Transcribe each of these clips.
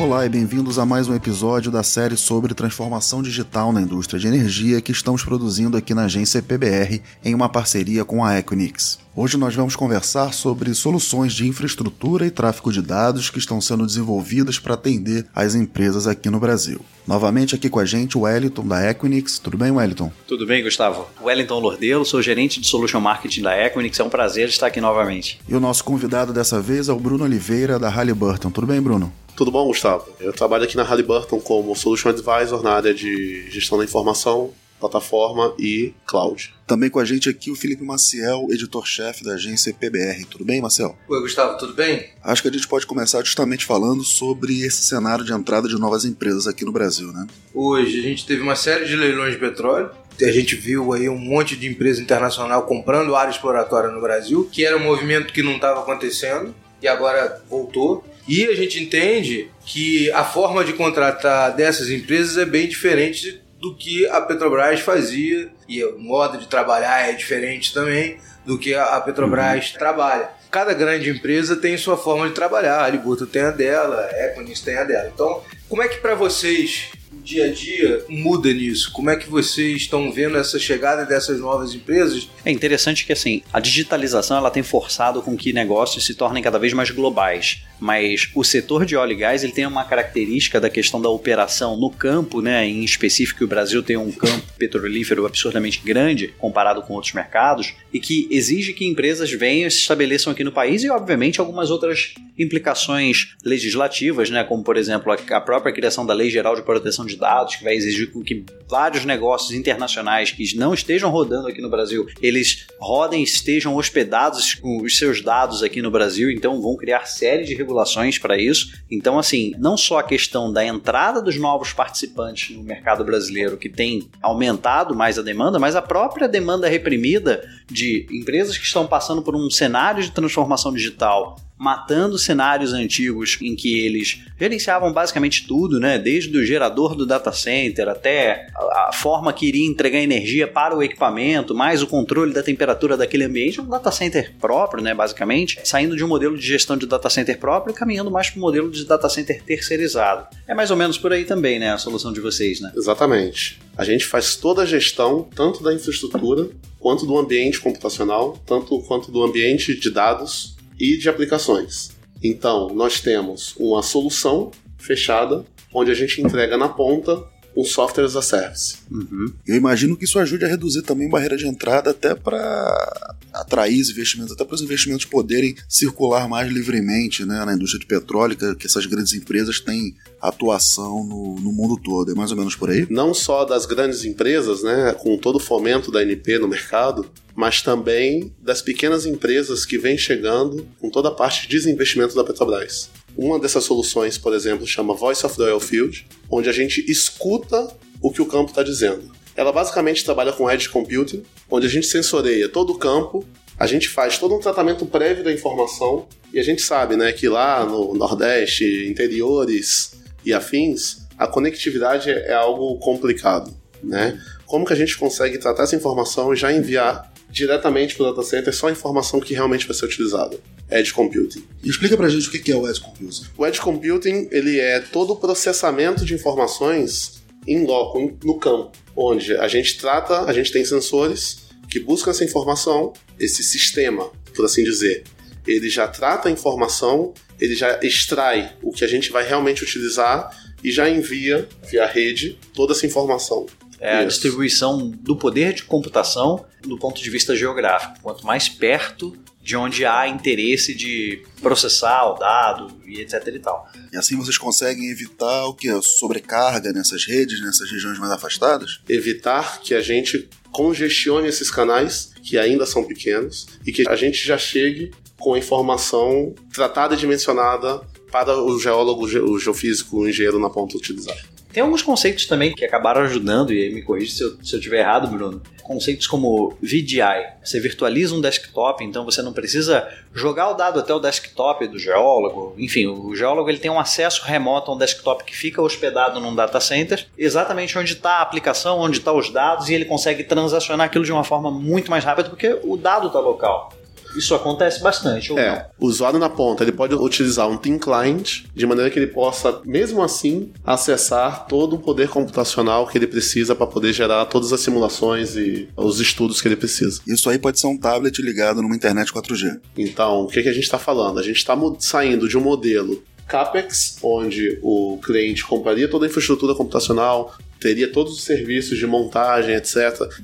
Olá e bem-vindos a mais um episódio da série sobre transformação digital na indústria de energia que estamos produzindo aqui na agência PBR em uma parceria com a Equinix. Hoje nós vamos conversar sobre soluções de infraestrutura e tráfego de dados que estão sendo desenvolvidas para atender as empresas aqui no Brasil. Novamente aqui com a gente o Wellington da Equinix. Tudo bem, Wellington? Tudo bem, Gustavo. Wellington Lordelo, sou gerente de Solution Marketing da Equinix. É um prazer estar aqui novamente. E o nosso convidado dessa vez é o Bruno Oliveira da Halliburton. Tudo bem, Bruno? Tudo bom, Gustavo? Eu trabalho aqui na Halliburton como Solution Advisor na área de gestão da informação, plataforma e cloud. Também com a gente aqui o Felipe Maciel, editor-chefe da agência PBR. Tudo bem, Marcel? Oi, Gustavo, tudo bem? Acho que a gente pode começar justamente falando sobre esse cenário de entrada de novas empresas aqui no Brasil, né? Hoje a gente teve uma série de leilões de petróleo. A gente viu aí um monte de empresa internacional comprando área exploratória no Brasil, que era um movimento que não estava acontecendo e agora voltou. E a gente entende que a forma de contratar dessas empresas é bem diferente do que a Petrobras fazia e o modo de trabalhar é diferente também do que a Petrobras uhum. trabalha. Cada grande empresa tem sua forma de trabalhar, a Alibuto tem a dela, a Equinix tem a dela. Então, como é que para vocês dia a dia muda nisso? Como é que vocês estão vendo essa chegada dessas novas empresas? É interessante que assim, a digitalização ela tem forçado com que negócios se tornem cada vez mais globais. Mas o setor de óleo e gás ele tem uma característica da questão da operação no campo, né? Em específico, o Brasil tem um campo petrolífero absurdamente grande comparado com outros mercados e que exige que empresas venham e se estabeleçam aqui no país e, obviamente, algumas outras implicações legislativas, né? Como por exemplo a própria criação da Lei Geral de Proteção de dados, que vai exigir que vários negócios internacionais que não estejam rodando aqui no Brasil, eles rodem, estejam hospedados com os seus dados aqui no Brasil, então vão criar série de regulações para isso. Então, assim, não só a questão da entrada dos novos participantes no mercado brasileiro, que tem aumentado mais a demanda, mas a própria demanda reprimida de empresas que estão passando por um cenário de transformação digital matando cenários antigos em que eles gerenciavam basicamente tudo, né? Desde o gerador do data center até a forma que iria entregar energia para o equipamento, mais o controle da temperatura daquele ambiente, um data center próprio, né? Basicamente, saindo de um modelo de gestão de data center próprio e caminhando mais para o modelo de data center terceirizado. É mais ou menos por aí também, né? A solução de vocês, né? Exatamente. A gente faz toda a gestão, tanto da infraestrutura quanto do ambiente computacional, tanto quanto do ambiente de dados e de aplicações. Então, nós temos uma solução fechada, onde a gente entrega na ponta um software as a service. Uhum. Eu imagino que isso ajude a reduzir também a barreira de entrada até para atrair os investimentos, até para os investimentos poderem circular mais livremente né, na indústria de petróleo, que essas grandes empresas têm atuação no, no, mundo todo. É mais ou menos por aí? Não só das grandes empresas, né, com todo o fomento da NP no mercado, mas também das pequenas empresas que vêm chegando com toda a parte de desinvestimento da Petrobras. Uma dessas soluções, por exemplo, chama Voice of the Oil Field, onde a gente escuta o que o campo está dizendo. Ela basicamente trabalha com Edge Computing, onde a gente sensoreia todo o campo, a gente faz todo um tratamento prévio da informação e a gente sabe né, que lá no Nordeste, interiores e afins, a conectividade é algo complicado. Né? Como que a gente consegue tratar essa informação e já enviar diretamente para o data center só a informação que realmente vai ser utilizada? Edge Computing. Explica pra gente o que é o Edge Computing. O Edge Computing ele é todo o processamento de informações em loco, no campo, onde a gente trata, a gente tem sensores que buscam essa informação, esse sistema, por assim dizer, ele já trata a informação, ele já extrai o que a gente vai realmente utilizar e já envia via rede toda essa informação. É a distribuição do poder de computação do ponto de vista geográfico. Quanto mais perto de onde há interesse de processar o dado e etc e tal. E assim vocês conseguem evitar o que? A sobrecarga nessas redes, nessas regiões mais afastadas? Evitar que a gente congestione esses canais, que ainda são pequenos, e que a gente já chegue com a informação tratada e dimensionada para o geólogo, o geofísico, o engenheiro na ponta utilizar. Tem alguns conceitos também que acabaram ajudando, e aí me corrija se eu, se eu tiver errado, Bruno. Conceitos como VDI. Você virtualiza um desktop, então você não precisa jogar o dado até o desktop do geólogo. Enfim, o geólogo ele tem um acesso remoto a um desktop que fica hospedado num data center, exatamente onde está a aplicação, onde estão os dados, e ele consegue transacionar aquilo de uma forma muito mais rápida porque o dado está local. Isso acontece bastante, ou não? É, o usuário na ponta, ele pode utilizar um Team Client de maneira que ele possa, mesmo assim, acessar todo o poder computacional que ele precisa para poder gerar todas as simulações e os estudos que ele precisa. Isso aí pode ser um tablet ligado numa internet 4G. Então, o que, que a gente está falando? A gente está saindo de um modelo CAPEX, onde o cliente compraria toda a infraestrutura computacional, teria todos os serviços de montagem, etc.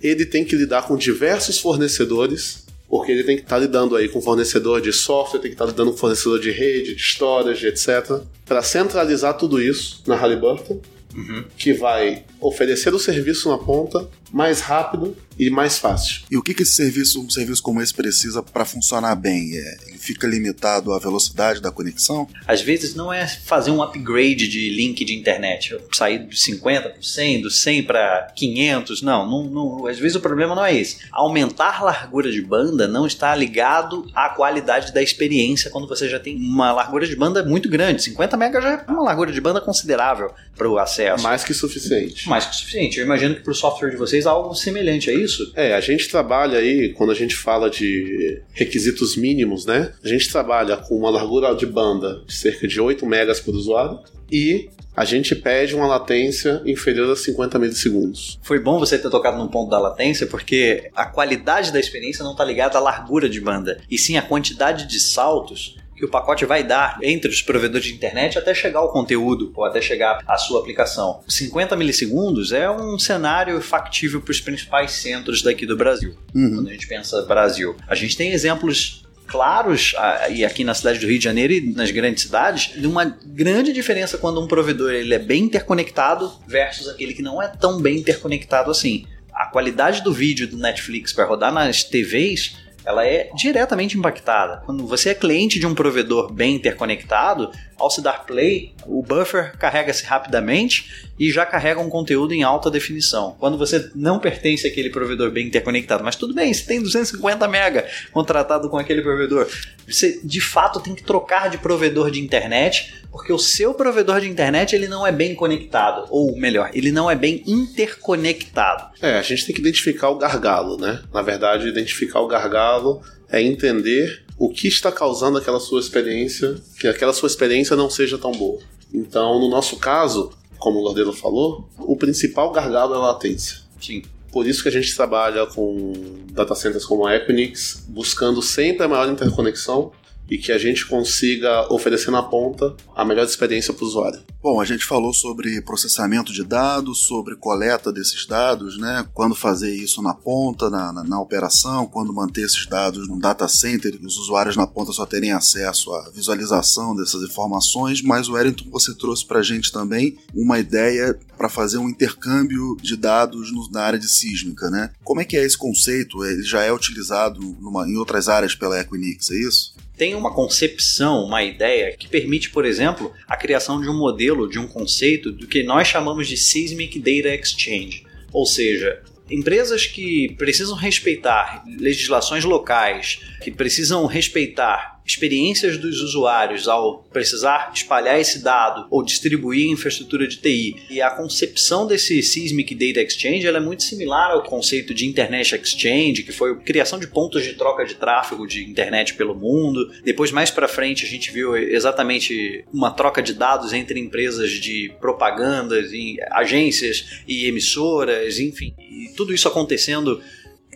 Ele tem que lidar com diversos fornecedores, porque ele tem que estar tá lidando aí com fornecedor de software, tem que estar tá lidando com fornecedor de rede, de storage, etc. Para centralizar tudo isso na Halliburton, uhum. que vai oferecer o serviço na ponta mais rápido e mais fácil. E o que, que esse serviço, um serviço como esse precisa para funcionar bem? É, ele fica limitado à velocidade da conexão? Às vezes não é fazer um upgrade de link de internet, sair de 50 para 100, do 100 para 500, não, não, não, às vezes o problema não é esse. Aumentar a largura de banda não está ligado à qualidade da experiência quando você já tem uma largura de banda muito grande. 50 MB já é uma largura de banda considerável para o acesso. Mais que suficiente. Mais que suficiente. Eu imagino que para o software de vocês algo semelhante a isso? É, a gente trabalha aí, quando a gente fala de requisitos mínimos, né? A gente trabalha com uma largura de banda de cerca de 8 megas por usuário e a gente pede uma latência inferior a 50 milissegundos. Foi bom você ter tocado no ponto da latência, porque a qualidade da experiência não está ligada à largura de banda, e sim à quantidade de saltos que o pacote vai dar entre os provedores de internet até chegar ao conteúdo ou até chegar à sua aplicação. 50 milissegundos é um cenário factível para os principais centros daqui do Brasil. Uhum. Quando a gente pensa Brasil, a gente tem exemplos claros, e aqui na cidade do Rio de Janeiro e nas grandes cidades, de uma grande diferença quando um provedor ele é bem interconectado versus aquele que não é tão bem interconectado assim. A qualidade do vídeo do Netflix para rodar nas TVs ela é diretamente impactada. Quando você é cliente de um provedor bem interconectado, ao se dar play, o buffer carrega-se rapidamente e já carrega um conteúdo em alta definição. Quando você não pertence àquele provedor bem interconectado, mas tudo bem, você tem 250 mega contratado com aquele provedor, você de fato tem que trocar de provedor de internet, porque o seu provedor de internet ele não é bem conectado, ou melhor, ele não é bem interconectado. É, a gente tem que identificar o gargalo, né? Na verdade, identificar o gargalo é entender o que está causando aquela sua experiência, que aquela sua experiência não seja tão boa. Então, no nosso caso, como o Lordelo falou, o principal gargalo é a latência. Sim. Por isso que a gente trabalha com data centers como a Equinix, buscando sempre a maior interconexão e que a gente consiga oferecer na ponta a melhor experiência para o usuário. Bom, a gente falou sobre processamento de dados, sobre coleta desses dados, né? Quando fazer isso na ponta, na, na, na operação, quando manter esses dados no data center os usuários na ponta só terem acesso à visualização dessas informações. Mas o Wellington, você trouxe para a gente também uma ideia para fazer um intercâmbio de dados no, na área de sísmica, né? Como é que é esse conceito? Ele já é utilizado numa, em outras áreas pela Equinix, é isso? Tem uma concepção, uma ideia que permite, por exemplo, a criação de um modelo, de um conceito do que nós chamamos de Seismic Data Exchange. Ou seja, empresas que precisam respeitar legislações locais, que precisam respeitar experiências dos usuários ao precisar espalhar esse dado ou distribuir infraestrutura de TI. E a concepção desse Seismic Data Exchange é muito similar ao conceito de Internet Exchange, que foi a criação de pontos de troca de tráfego de internet pelo mundo. Depois, mais para frente, a gente viu exatamente uma troca de dados entre empresas de propagandas, agências e emissoras, enfim, e tudo isso acontecendo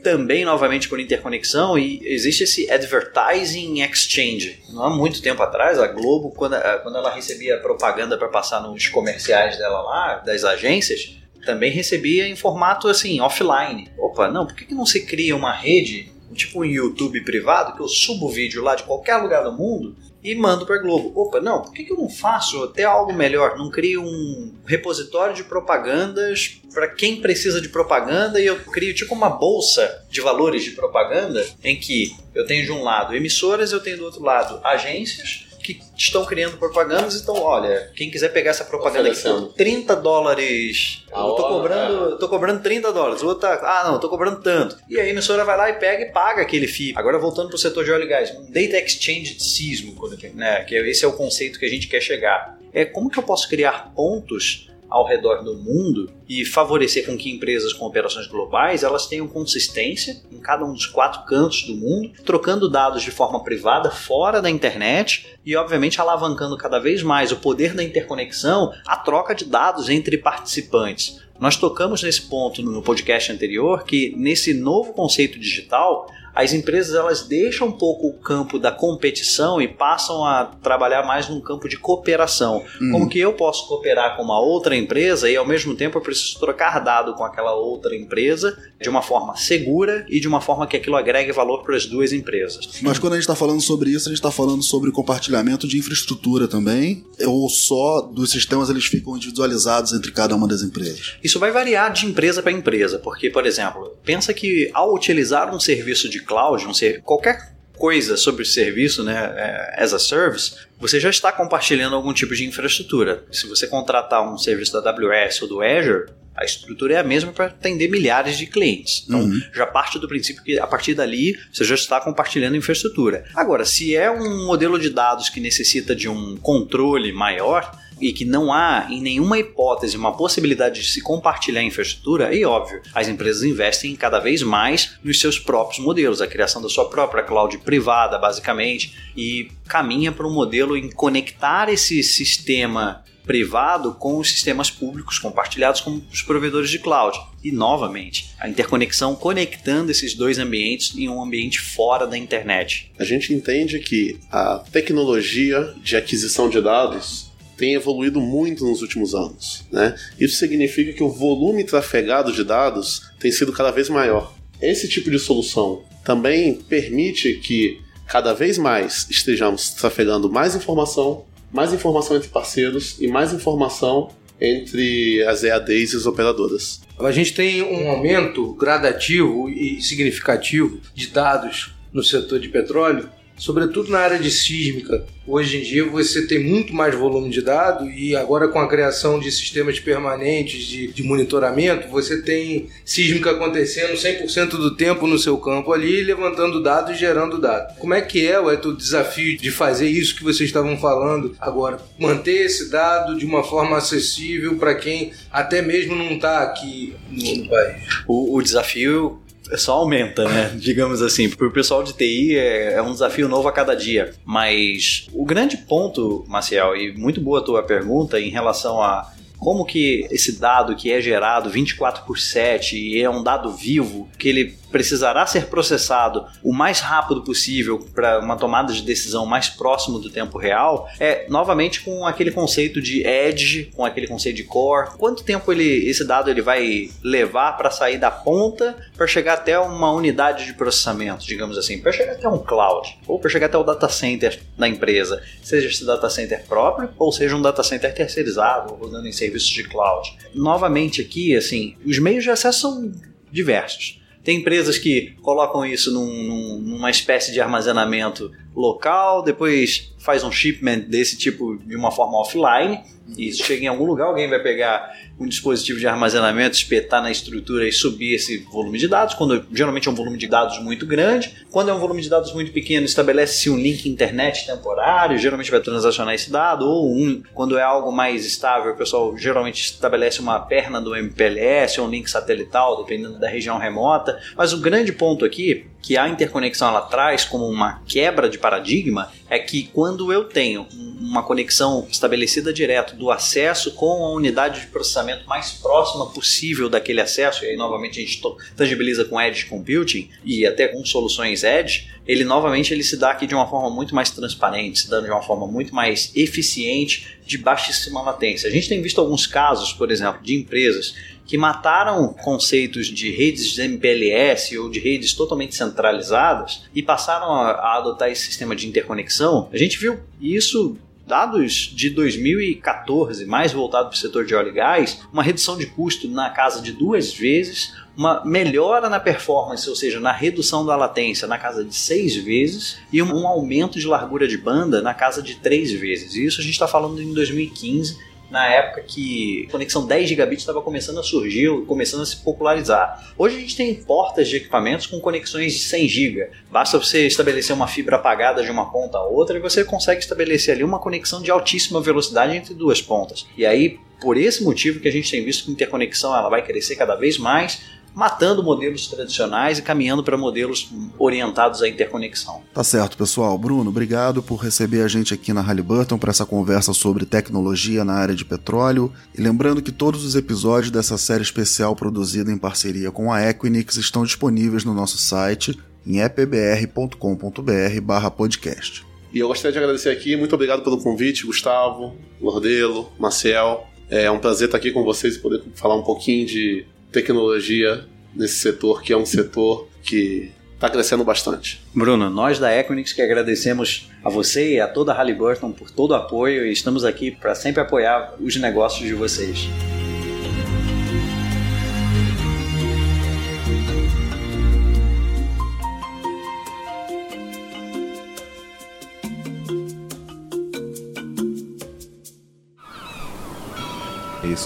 também novamente por interconexão e existe esse advertising exchange. Não há muito tempo atrás, a Globo, quando, quando ela recebia propaganda para passar nos comerciais dela lá, das agências, também recebia em formato assim, offline. Opa, não, por que, que não se cria uma rede, tipo um YouTube privado, que eu subo o vídeo lá de qualquer lugar do mundo e mando para Globo. Opa, não, por que, que eu não faço até algo melhor? Não crio um repositório de propagandas para quem precisa de propaganda e eu crio tipo uma bolsa de valores de propaganda em que eu tenho de um lado emissoras, eu tenho do outro lado agências que estão criando propagandas, então, olha, quem quiser pegar essa propaganda aqui por 30 dólares, a eu tô cobrando, é. tô cobrando 30 dólares, o outro tá, ah, não, tô cobrando tanto. E aí a emissora vai lá e pega e paga aquele FII. Agora voltando pro setor de óleo e gás, um data exchange de sismo, né, que esse é o conceito que a gente quer chegar. É como que eu posso criar pontos ao redor do mundo e favorecer com que empresas com operações globais elas tenham consistência em cada um dos quatro cantos do mundo, trocando dados de forma privada fora da internet e obviamente alavancando cada vez mais o poder da interconexão, a troca de dados entre participantes. Nós tocamos nesse ponto no podcast anterior que nesse novo conceito digital as empresas elas deixam um pouco o campo da competição e passam a trabalhar mais num campo de cooperação. Uhum. Como que eu posso cooperar com uma outra empresa e ao mesmo tempo eu preciso trocar dado com aquela outra empresa de uma forma segura e de uma forma que aquilo agregue valor para as duas empresas. Mas quando a gente está falando sobre isso, a gente está falando sobre compartilhamento de infraestrutura também, ou só dos sistemas eles ficam individualizados entre cada uma das empresas? Isso vai variar de empresa para empresa, porque, por exemplo, pensa que ao utilizar um serviço de cloud, um ser, qualquer coisa sobre o serviço, né, é, as a service, você já está compartilhando algum tipo de infraestrutura. Se você contratar um serviço da AWS ou do Azure, a estrutura é a mesma para atender milhares de clientes. Então, uhum. já parte do princípio que a partir dali você já está compartilhando infraestrutura. Agora, se é um modelo de dados que necessita de um controle maior, e que não há em nenhuma hipótese uma possibilidade de se compartilhar infraestrutura, aí óbvio, as empresas investem cada vez mais nos seus próprios modelos, a criação da sua própria cloud privada, basicamente, e caminha para um modelo em conectar esse sistema privado com os sistemas públicos compartilhados com os provedores de cloud. E novamente, a interconexão conectando esses dois ambientes em um ambiente fora da internet. A gente entende que a tecnologia de aquisição de dados tem evoluído muito nos últimos anos. Né? Isso significa que o volume trafegado de dados tem sido cada vez maior. Esse tipo de solução também permite que cada vez mais estejamos trafegando mais informação, mais informação entre parceiros e mais informação entre as EADs e as operadoras. A gente tem um aumento gradativo e significativo de dados no setor de petróleo sobretudo na área de sísmica. Hoje em dia você tem muito mais volume de dado e agora com a criação de sistemas permanentes de, de monitoramento, você tem sísmica acontecendo 100% do tempo no seu campo ali, levantando dados e gerando dados. Como é que é o desafio de fazer isso que vocês estavam falando agora? Manter esse dado de uma forma acessível para quem até mesmo não está aqui no, país. O, o desafio só aumenta, né? Digamos assim. Para o pessoal de TI é, é, um desafio novo a cada dia. Mas o grande ponto, Maciel, e muito boa a tua pergunta em relação a como que esse dado que é gerado 24 por 7 e é um dado vivo, que ele precisará ser processado o mais rápido possível para uma tomada de decisão mais próximo do tempo real, é novamente com aquele conceito de edge, com aquele conceito de core. Quanto tempo ele, esse dado ele vai levar para sair da ponta para chegar até uma unidade de processamento, digamos assim, para chegar até um cloud ou para chegar até o data center da empresa, seja esse data center próprio ou seja um data center terceirizado, rodando em serviços de cloud. Novamente aqui, assim, os meios de acesso são diversos. Tem empresas que colocam isso num, num, numa espécie de armazenamento local, depois faz um shipment desse tipo de uma forma offline, e isso chega em algum lugar, alguém vai pegar um dispositivo de armazenamento, espetar na estrutura e subir esse volume de dados, quando geralmente é um volume de dados muito grande. Quando é um volume de dados muito pequeno, estabelece-se um link internet temporário, geralmente vai transacionar esse dado, ou um, quando é algo mais estável, o pessoal geralmente estabelece uma perna do MPLS ou um link satelital, dependendo da região remota. Mas o grande ponto aqui que a interconexão ela traz como uma quebra de paradigma é que quando eu tenho uma conexão estabelecida direto do acesso com a unidade de processamento mais próxima possível daquele acesso, e aí novamente a gente tangibiliza com Edge Computing e até com soluções Edge, ele novamente ele se dá aqui de uma forma muito mais transparente, se dando de uma forma muito mais eficiente, de baixíssima latência. A gente tem visto alguns casos, por exemplo, de empresas que mataram conceitos de redes de MPLS ou de redes totalmente centralizadas e passaram a, adotar esse sistema de interconexão. A gente viu isso dados de 2014, mais voltado para o setor de óleo e gás, uma redução de custo na casa de duas vezes, uma melhora na performance, ou seja, na redução da latência na casa de seis vezes e um aumento de largura de banda na casa de três vezes. Isso a gente está falando em 2015 na época que a conexão 10 gigabits estava começando a surgir, começando a se popularizar. Hoje a gente tem portas de equipamentos com conexões de 100 GB. Basta você estabelecer uma fibra apagada de uma ponta a outra e você consegue estabelecer ali uma conexão de altíssima velocidade entre duas pontas. E aí, por esse motivo que a gente tem visto que a interconexão ela vai crescer cada vez mais, matando modelos tradicionais e caminhando para modelos orientados à interconexão. Tá certo, pessoal. Bruno, obrigado por receber a gente aqui na Halliburton para essa conversa sobre tecnologia na área de petróleo. E lembrando que todos os episódios dessa série especial produzida em parceria com a Equinix estão disponíveis no nosso site em epbr.com.br/podcast. E eu gostaria de agradecer aqui, muito obrigado pelo convite, Gustavo, Lordelo, Marcel. É um prazer estar aqui com vocês e poder falar um pouquinho de tecnologia nesse setor, que é um setor que está crescendo bastante. Bruno, nós da Equinix que agradecemos a você e a toda a Halliburton por todo o apoio e estamos aqui para sempre apoiar os negócios de vocês.